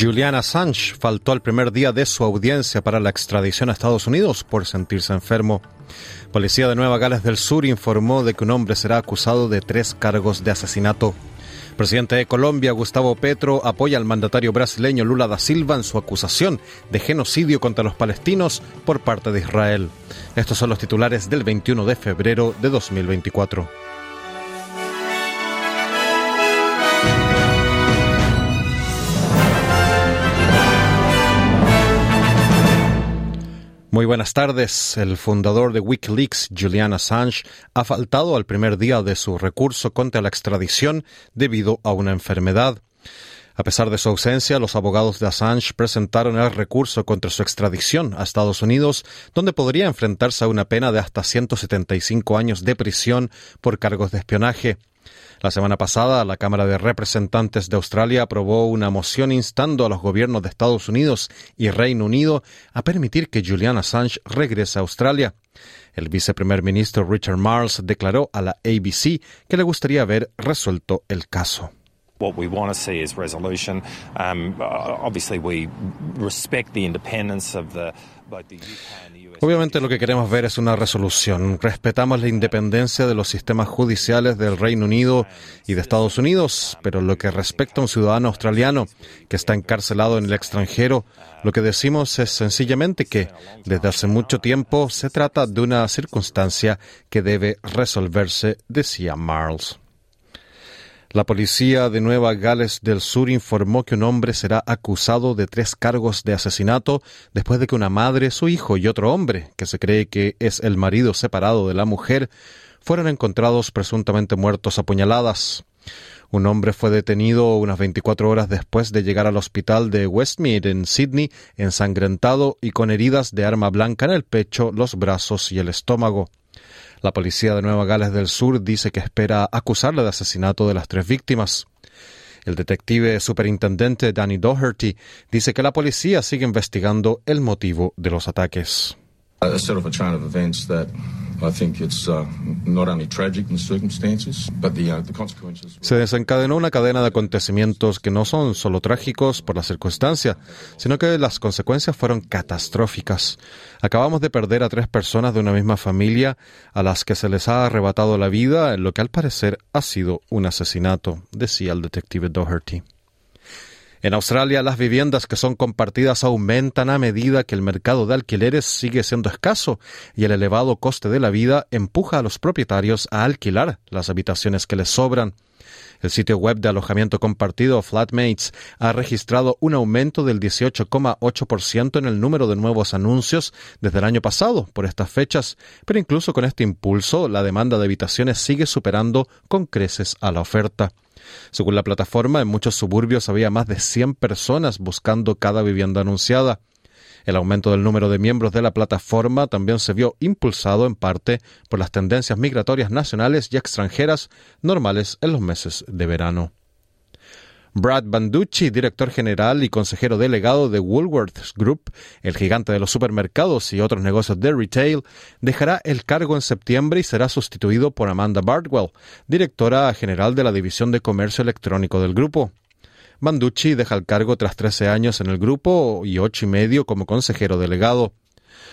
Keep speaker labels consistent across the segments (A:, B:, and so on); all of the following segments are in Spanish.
A: Julian Assange faltó al primer día de su audiencia para la extradición a Estados Unidos por sentirse enfermo. Policía de Nueva Gales del Sur informó de que un hombre será acusado de tres cargos de asesinato. Presidente de Colombia, Gustavo Petro, apoya al mandatario brasileño Lula da Silva en su acusación de genocidio contra los palestinos por parte de Israel. Estos son los titulares del 21 de febrero de 2024. Muy buenas tardes. El fundador de Wikileaks, Julian Assange, ha faltado al primer día de su recurso contra la extradición debido a una enfermedad. A pesar de su ausencia, los abogados de Assange presentaron el recurso contra su extradición a Estados Unidos, donde podría enfrentarse a una pena de hasta 175 años de prisión por cargos de espionaje. La semana pasada, la Cámara de Representantes de Australia aprobó una moción instando a los gobiernos de Estados Unidos y Reino Unido a permitir que Julian Assange regrese a Australia. El viceprimer ministro Richard Marles declaró a la ABC que le gustaría ver resuelto el caso.
B: What we want to see is resolution. Obviously, we respect the independence of the both the UK and the US.
A: Obviamente lo que queremos ver es una resolución. Respetamos la independencia de los sistemas judiciales del Reino Unido y de Estados Unidos, pero lo que respecta a un ciudadano australiano que está encarcelado en el extranjero, lo que decimos es sencillamente que desde hace mucho tiempo se trata de una circunstancia que debe resolverse, decía Marles. La policía de Nueva Gales del Sur informó que un hombre será acusado de tres cargos de asesinato después de que una madre, su hijo y otro hombre, que se cree que es el marido separado de la mujer, fueron encontrados presuntamente muertos a puñaladas. Un hombre fue detenido unas 24 horas después de llegar al hospital de Westmead en Sydney, ensangrentado y con heridas de arma blanca en el pecho, los brazos y el estómago. La policía de Nueva Gales del Sur dice que espera acusarle de asesinato de las tres víctimas. El detective superintendente Danny Doherty dice que la policía sigue investigando el motivo de los ataques.
C: A
A: Se desencadenó una cadena de acontecimientos que no son solo trágicos por la circunstancia, sino que las consecuencias fueron catastróficas. Acabamos de perder a tres personas de una misma familia a las que se les ha arrebatado la vida en lo que al parecer ha sido un asesinato, decía el detective Doherty. En Australia, las viviendas que son compartidas aumentan a medida que el mercado de alquileres sigue siendo escaso y el elevado coste de la vida empuja a los propietarios a alquilar las habitaciones que les sobran. El sitio web de alojamiento compartido Flatmates ha registrado un aumento del 18,8% en el número de nuevos anuncios desde el año pasado por estas fechas, pero incluso con este impulso, la demanda de habitaciones sigue superando con creces a la oferta. Según la plataforma, en muchos suburbios había más de 100 personas buscando cada vivienda anunciada. El aumento del número de miembros de la plataforma también se vio impulsado en parte por las tendencias migratorias nacionales y extranjeras normales en los meses de verano. Brad Banducci, director general y consejero delegado de Woolworths Group, el gigante de los supermercados y otros negocios de retail, dejará el cargo en septiembre y será sustituido por Amanda Bardwell, directora general de la División de Comercio Electrónico del grupo. Banducci deja el cargo tras 13 años en el grupo y ocho y medio como consejero delegado.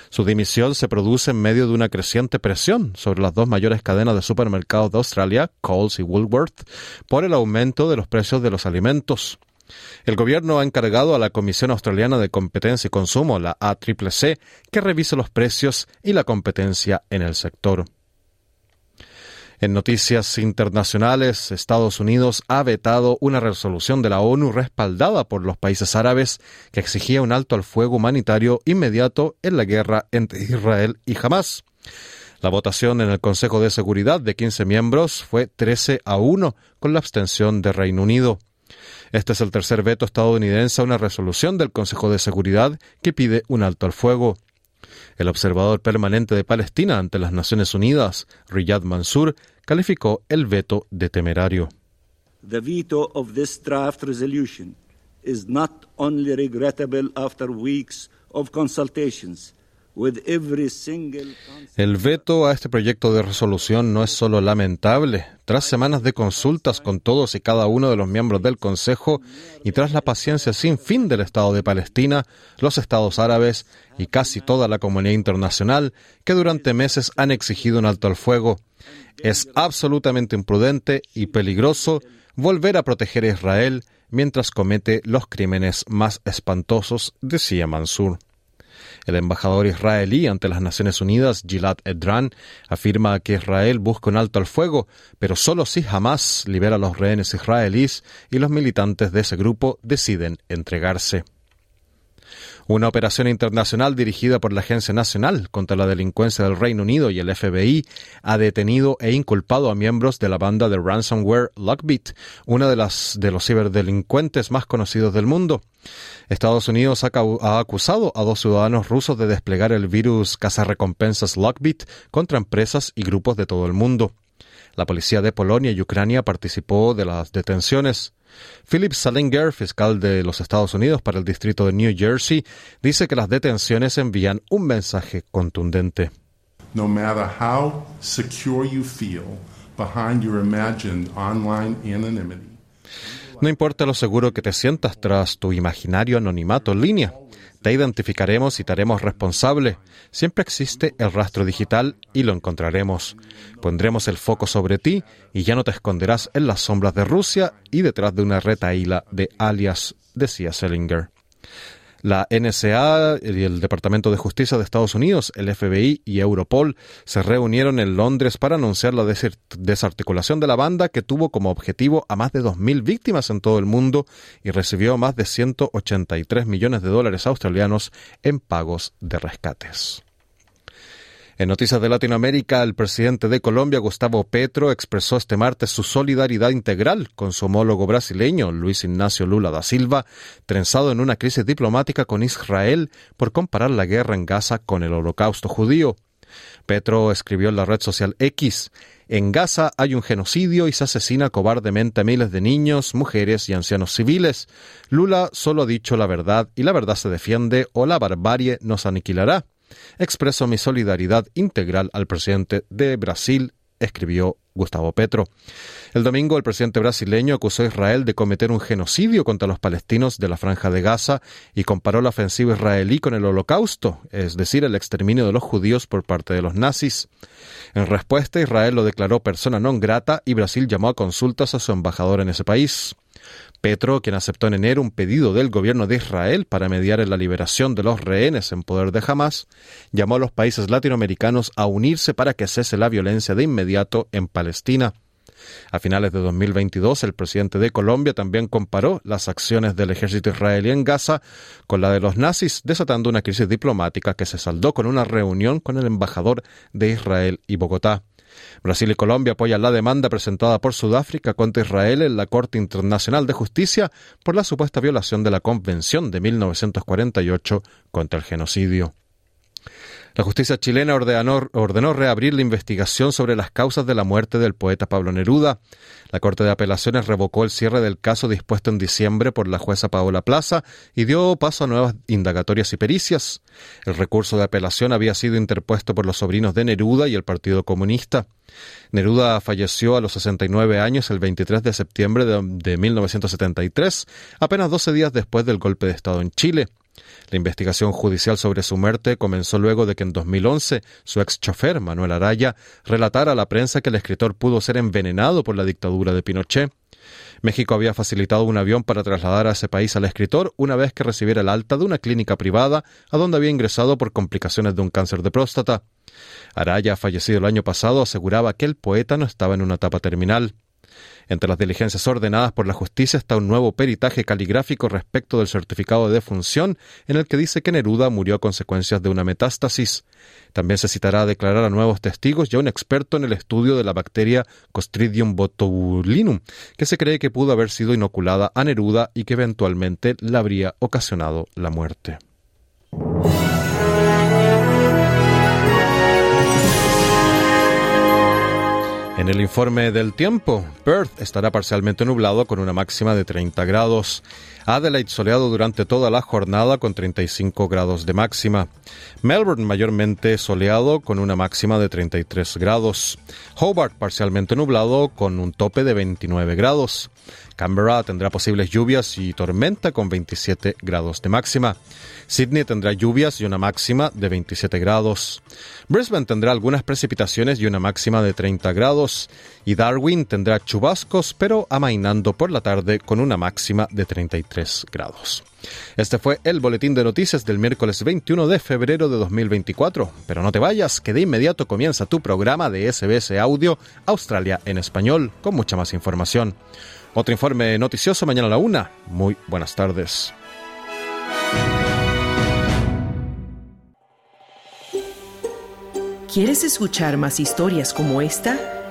A: Su dimisión se produce en medio de una creciente presión sobre las dos mayores cadenas de supermercados de Australia, Coles y Woolworth, por el aumento de los precios de los alimentos. El gobierno ha encargado a la Comisión Australiana de Competencia y Consumo, la ACCC, que revise los precios y la competencia en el sector. En noticias internacionales, Estados Unidos ha vetado una resolución de la ONU respaldada por los países árabes que exigía un alto al fuego humanitario inmediato en la guerra entre Israel y Hamas. La votación en el Consejo de Seguridad de 15 miembros fue 13 a 1 con la abstención de Reino Unido. Este es el tercer veto estadounidense a una resolución del Consejo de Seguridad que pide un alto al fuego. El observador permanente de Palestina ante las Naciones Unidas, Riyad Mansour, calificó el veto de temerario.
D: The veto of this draft resolution is not only regrettable after weeks of consultations,
A: el veto a este proyecto de resolución no es solo lamentable. Tras semanas de consultas con todos y cada uno de los miembros del Consejo y tras la paciencia sin fin del Estado de Palestina, los Estados árabes y casi toda la comunidad internacional que durante meses han exigido un alto al fuego, es absolutamente imprudente y peligroso volver a proteger a Israel mientras comete los crímenes más espantosos, decía Mansur. El embajador israelí ante las Naciones Unidas, Gilad Edran, afirma que Israel busca un alto al fuego, pero solo si Hamas libera a los rehenes israelíes y los militantes de ese grupo deciden entregarse. Una operación internacional dirigida por la Agencia Nacional contra la Delincuencia del Reino Unido y el FBI ha detenido e inculpado a miembros de la banda de ransomware Lockbit, una de las de los ciberdelincuentes más conocidos del mundo. Estados Unidos ha, acusado a dos ciudadanos rusos de desplegar el virus cazarrecompensas Lockbit contra empresas y grupos de todo el mundo. La policía de Polonia y Ucrania participó de las detenciones. Philip Salinger, fiscal de los Estados Unidos para el distrito de New Jersey, dice que las detenciones envían un mensaje contundente.
E: No matter how secure you feel behind your imagined online anonymity.
A: No importa lo seguro que te sientas tras tu imaginario anonimato en línea. Te identificaremos y te haremos responsable. Siempre existe el rastro digital y lo encontraremos. Pondremos el foco sobre ti y ya no te esconderás en las sombras de Rusia y detrás de una retaíla de alias, decía Selinger. La NSA y el Departamento de Justicia de Estados Unidos, el FBI y Europol se reunieron en Londres para anunciar la desarticulación de la banda que tuvo como objetivo a más de 2.000 víctimas en todo el mundo y recibió más de 183 millones de dólares australianos en pagos de rescates. En noticias de Latinoamérica, el presidente de Colombia, Gustavo Petro, expresó este martes su solidaridad integral con su homólogo brasileño, Luis Ignacio Lula da Silva, trenzado en una crisis diplomática con Israel por comparar la guerra en Gaza con el holocausto judío. Petro escribió en la red social X, en Gaza hay un genocidio y se asesina cobardemente a miles de niños, mujeres y ancianos civiles. Lula solo ha dicho la verdad y la verdad se defiende o la barbarie nos aniquilará. Expreso mi solidaridad integral al presidente de Brasil, escribió Gustavo Petro. El domingo el presidente brasileño acusó a Israel de cometer un genocidio contra los palestinos de la franja de Gaza y comparó la ofensiva israelí con el holocausto, es decir, el exterminio de los judíos por parte de los nazis. En respuesta, Israel lo declaró persona non grata y Brasil llamó a consultas a su embajador en ese país. Petro, quien aceptó en enero un pedido del gobierno de Israel para mediar en la liberación de los rehenes en poder de Hamas, llamó a los países latinoamericanos a unirse para que cese la violencia de inmediato en Palestina. A finales de 2022, el presidente de Colombia también comparó las acciones del ejército israelí en Gaza con la de los nazis, desatando una crisis diplomática que se saldó con una reunión con el embajador de Israel y Bogotá. Brasil y Colombia apoyan la demanda presentada por Sudáfrica contra Israel en la Corte Internacional de Justicia por la supuesta violación de la Convención de 1948 contra el genocidio. La justicia chilena ordenó, reabrir la investigación sobre las causas de la muerte del poeta Pablo Neruda. La Corte de Apelaciones revocó el cierre del caso dispuesto en diciembre por la jueza Paola Plaza y dio paso a nuevas indagatorias y pericias. El recurso de apelación había sido interpuesto por los sobrinos de Neruda y el Partido Comunista. Neruda falleció a los 69 años el 23 de septiembre de, de 1973, apenas 12 días después del golpe de Estado en Chile. La investigación judicial sobre su muerte comenzó luego de que en 2011 su ex chofer, Manuel Araya, relatara a la prensa que el escritor pudo ser envenenado por la dictadura de Pinochet. México había facilitado un avión para trasladar a ese país al escritor una vez que recibiera el alta de una clínica privada a donde había ingresado por complicaciones de un cáncer de próstata. Araya, fallecido el año pasado, aseguraba que el poeta no estaba en una etapa terminal. Entre las diligencias ordenadas por la justicia está un nuevo peritaje caligráfico respecto del certificado de defunción en el que dice que Neruda murió a consecuencias de una metástasis. También se citará a declarar a nuevos testigos y a un experto en el estudio de la bacteria Clostridium botulinum, que se cree que pudo haber sido inoculada a Neruda y que eventualmente la habría ocasionado la muerte. En el informe del tiempo, Perth estará parcialmente nublado con una máxima de 30 grados. Adelaide soleado durante toda la jornada con 35 grados de máxima. Melbourne mayormente soleado con una máxima de 33 grados. Hobart parcialmente nublado con un tope de 29 grados. Canberra tendrá posibles lluvias y tormenta con 27 grados de máxima. Sydney tendrá lluvias y una máxima de 27 grados. Brisbane tendrá algunas precipitaciones y una máxima de 30 grados. Y Darwin tendrá chubascos, pero amainando por la tarde con una máxima de 33 grados. Este fue el boletín de noticias del miércoles 21 de febrero de 2024. Pero no te vayas, que de inmediato comienza tu programa de SBS Audio Australia en español con mucha más información. Otro informe noticioso mañana a la una. Muy buenas tardes.
F: ¿Quieres escuchar más historias como esta?